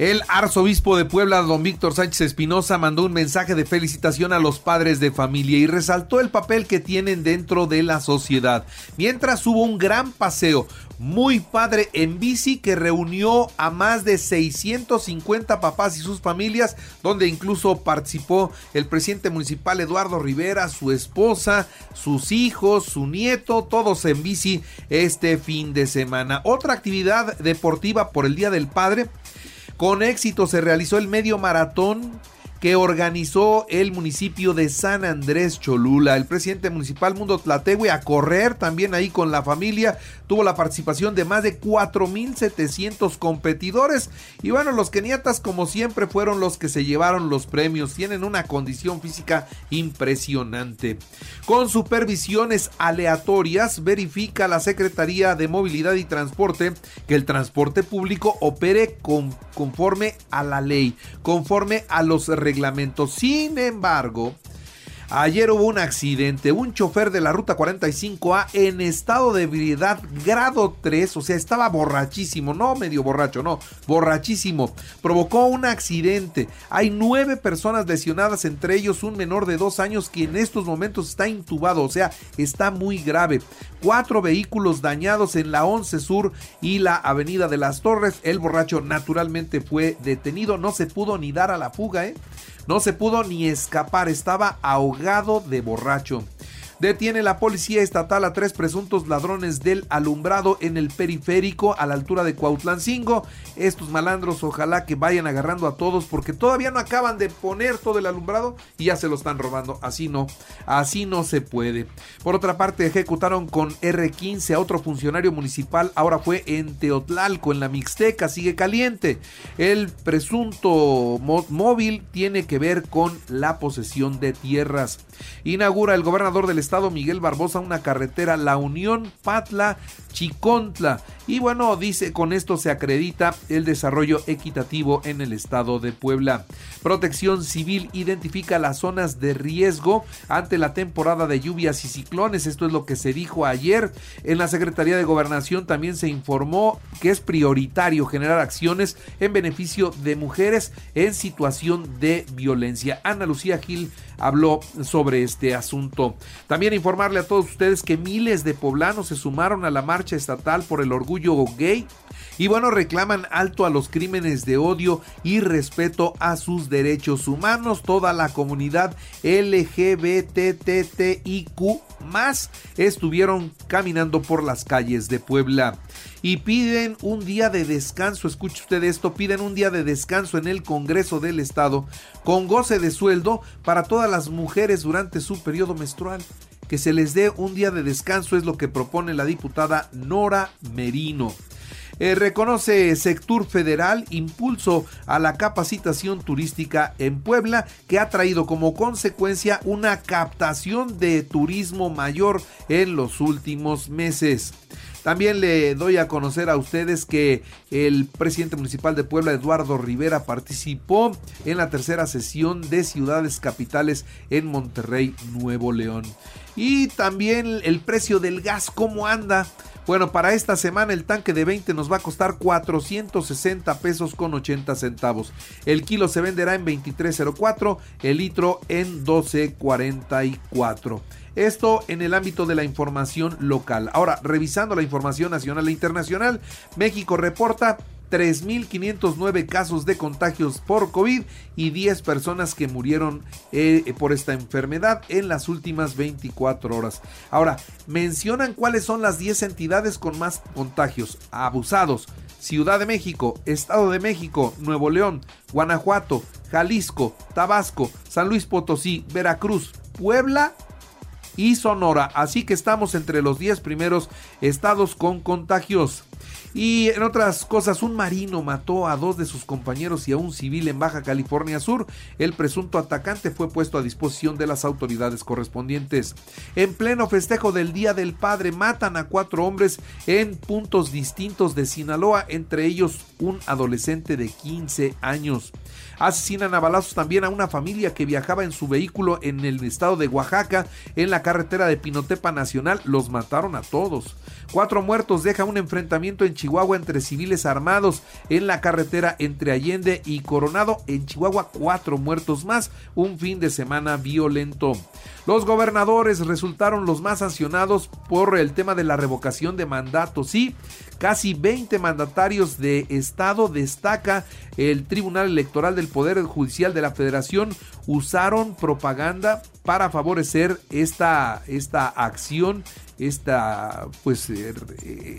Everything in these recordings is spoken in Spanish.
El arzobispo de Puebla, don Víctor Sánchez Espinosa, mandó un mensaje de felicitación a los padres de familia y resaltó el papel que tienen dentro de la sociedad. Mientras hubo un gran paseo muy padre en bici que reunió a más de 650 papás y sus familias, donde incluso participó el presidente municipal Eduardo Rivera, su esposa, sus hijos, su nieto, todos en bici este fin de semana. Otra actividad deportiva por el Día del Padre con éxito se realizó el medio maratón que organizó el municipio de San Andrés Cholula. El presidente municipal Mundo Tlatehue a correr también ahí con la familia. Tuvo la participación de más de 4.700 competidores. Y bueno, los keniatas como siempre fueron los que se llevaron los premios. Tienen una condición física impresionante. Con supervisiones aleatorias verifica la Secretaría de Movilidad y Transporte que el transporte público opere con, conforme a la ley, conforme a los reglamentos. Sin embargo, Ayer hubo un accidente, un chofer de la ruta 45A en estado de ebriedad grado 3, o sea, estaba borrachísimo, no medio borracho, no, borrachísimo. Provocó un accidente. Hay nueve personas lesionadas, entre ellos un menor de dos años que en estos momentos está intubado, o sea, está muy grave. Cuatro vehículos dañados en la 11 Sur y la Avenida de las Torres. El borracho naturalmente fue detenido, no se pudo ni dar a la fuga, ¿eh? No se pudo ni escapar, estaba ahogado de borracho. Detiene la policía estatal a tres presuntos ladrones del alumbrado en el periférico a la altura de Cuautlancingo. Estos malandros ojalá que vayan agarrando a todos porque todavía no acaban de poner todo el alumbrado y ya se lo están robando. Así no, así no se puede. Por otra parte, ejecutaron con R15 a otro funcionario municipal. Ahora fue en Teotlalco, en la Mixteca, sigue caliente. El presunto móvil tiene que ver con la posesión de tierras. Inaugura el gobernador del estado Miguel Barbosa una carretera La Unión Patla Chicontla y bueno dice con esto se acredita el desarrollo equitativo en el estado de Puebla. Protección Civil identifica las zonas de riesgo ante la temporada de lluvias y ciclones. Esto es lo que se dijo ayer. En la Secretaría de Gobernación también se informó que es prioritario generar acciones en beneficio de mujeres en situación de violencia. Ana Lucía Gil habló sobre este asunto. También informarle a todos ustedes que miles de poblanos se sumaron a la marcha estatal por el orgullo gay y bueno, reclaman alto a los crímenes de odio y respeto a sus derechos humanos. Toda la comunidad LGBTTIQ más estuvieron caminando por las calles de Puebla y piden un día de descanso. Escuche usted esto, piden un día de descanso en el Congreso del Estado con goce de sueldo para todas las mujeres durante su periodo menstrual. Que se les dé un día de descanso es lo que propone la diputada Nora Merino. Eh, reconoce Sector Federal impulso a la capacitación turística en Puebla que ha traído como consecuencia una captación de turismo mayor en los últimos meses. También le doy a conocer a ustedes que el presidente municipal de Puebla, Eduardo Rivera, participó en la tercera sesión de ciudades capitales en Monterrey, Nuevo León. Y también el precio del gas, ¿cómo anda? Bueno, para esta semana el tanque de 20 nos va a costar 460 pesos con 80 centavos. El kilo se venderá en 23.04, el litro en 12.44. Esto en el ámbito de la información local. Ahora, revisando la información nacional e internacional, México reporta 3.509 casos de contagios por COVID y 10 personas que murieron eh, por esta enfermedad en las últimas 24 horas. Ahora, mencionan cuáles son las 10 entidades con más contagios. Abusados. Ciudad de México, Estado de México, Nuevo León, Guanajuato, Jalisco, Tabasco, San Luis Potosí, Veracruz, Puebla y Sonora. Así que estamos entre los 10 primeros estados con contagios. Y en otras cosas, un marino mató a dos de sus compañeros y a un civil en Baja California Sur. El presunto atacante fue puesto a disposición de las autoridades correspondientes. En pleno festejo del Día del Padre, matan a cuatro hombres en puntos distintos de Sinaloa, entre ellos un adolescente de 15 años. Asesinan a balazos también a una familia que viajaba en su vehículo en el estado de Oaxaca, en la carretera de Pinotepa Nacional. Los mataron a todos. Cuatro muertos deja un enfrentamiento en Chihuahua entre civiles armados en la carretera entre Allende y Coronado. En Chihuahua, cuatro muertos más. Un fin de semana violento. Los gobernadores resultaron los más sancionados por el tema de la revocación de mandatos. Sí, casi 20 mandatarios de Estado destaca el Tribunal Electoral del Poder Judicial de la Federación usaron propaganda para favorecer esta, esta acción esta pues eh,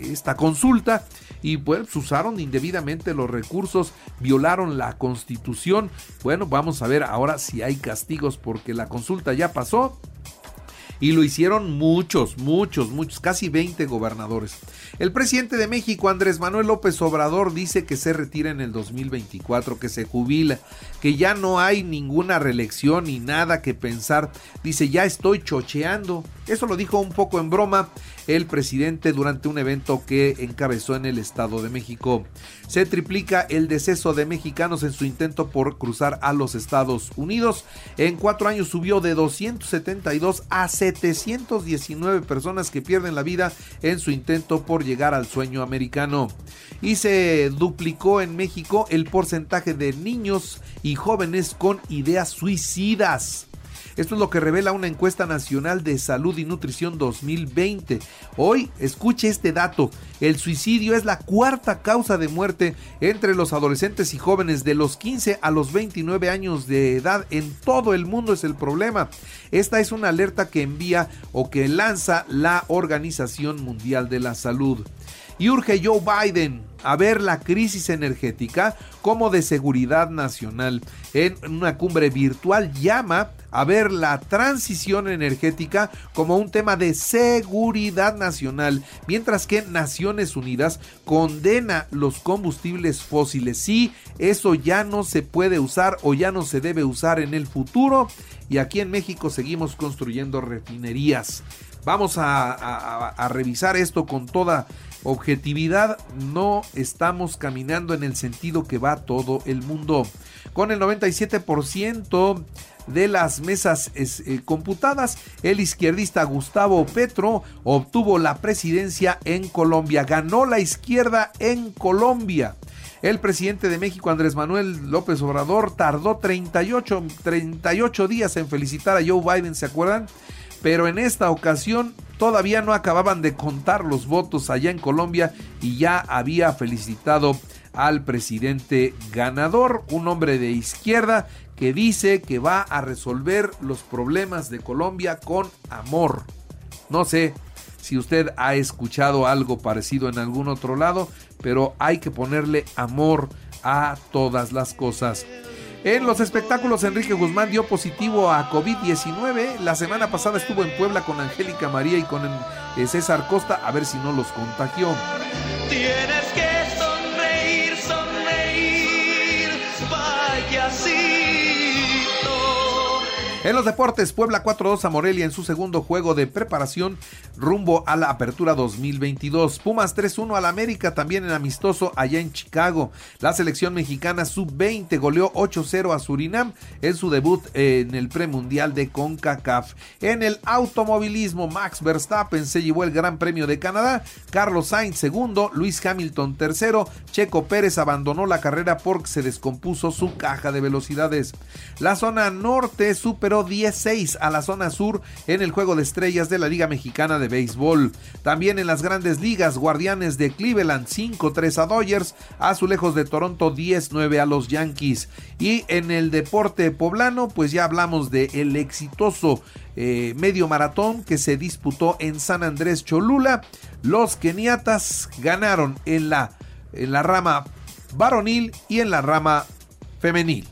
esta consulta y pues usaron indebidamente los recursos, violaron la constitución. Bueno, vamos a ver ahora si hay castigos porque la consulta ya pasó y lo hicieron muchos, muchos, muchos, casi 20 gobernadores. El presidente de México, Andrés Manuel López Obrador, dice que se retira en el 2024, que se jubila, que ya no hay ninguna reelección ni nada que pensar. Dice, ya estoy chocheando. Eso lo dijo un poco en broma el presidente durante un evento que encabezó en el Estado de México. Se triplica el deceso de mexicanos en su intento por cruzar a los Estados Unidos. En cuatro años subió de 272 a 719 personas que pierden la vida en su intento por llegar al sueño americano. Y se duplicó en México el porcentaje de niños y jóvenes con ideas suicidas. Esto es lo que revela una encuesta nacional de salud y nutrición 2020. Hoy, escuche este dato, el suicidio es la cuarta causa de muerte entre los adolescentes y jóvenes de los 15 a los 29 años de edad en todo el mundo es el problema. Esta es una alerta que envía o que lanza la Organización Mundial de la Salud y urge Joe Biden a ver la crisis energética como de seguridad nacional. En una cumbre virtual llama a ver la transición energética como un tema de seguridad nacional, mientras que Naciones Unidas condena los combustibles fósiles. Sí, eso ya no se puede usar o ya no se debe usar en el futuro y aquí en México seguimos construyendo refinerías. Vamos a, a revisar esto con toda objetividad no estamos caminando en el sentido que va todo el mundo. Con el 97% de las mesas eh, computadas, el izquierdista Gustavo Petro obtuvo la presidencia en Colombia. Ganó la izquierda en Colombia. El presidente de México, Andrés Manuel López Obrador, tardó 38, 38 días en felicitar a Joe Biden, ¿se acuerdan? Pero en esta ocasión todavía no acababan de contar los votos allá en Colombia y ya había felicitado al presidente ganador, un hombre de izquierda que dice que va a resolver los problemas de Colombia con amor. No sé si usted ha escuchado algo parecido en algún otro lado, pero hay que ponerle amor a todas las cosas. En los espectáculos, Enrique Guzmán dio positivo a COVID-19. La semana pasada estuvo en Puebla con Angélica María y con eh, César Costa, a ver si no los contagió. Tienes que en los deportes, Puebla 4-2 a Morelia en su segundo juego de preparación rumbo a la apertura 2022. Pumas 3-1 al América también en amistoso allá en Chicago. La selección mexicana sub-20 goleó 8-0 a Surinam en su debut en el premundial de CONCACAF. En el automovilismo, Max Verstappen se llevó el Gran Premio de Canadá, Carlos Sainz segundo, Luis Hamilton tercero, Checo Pérez abandonó la carrera porque se descompuso su caja de velocidades. La zona norte super 10-6 a la zona sur en el juego de estrellas de la Liga Mexicana de Béisbol. También en las grandes ligas, Guardianes de Cleveland 5-3 a Dodgers, Azulejos de Toronto 10-9 a los Yankees. Y en el deporte poblano, pues ya hablamos de el exitoso eh, medio maratón que se disputó en San Andrés Cholula. Los keniatas ganaron en la en la rama varonil y en la rama femenil.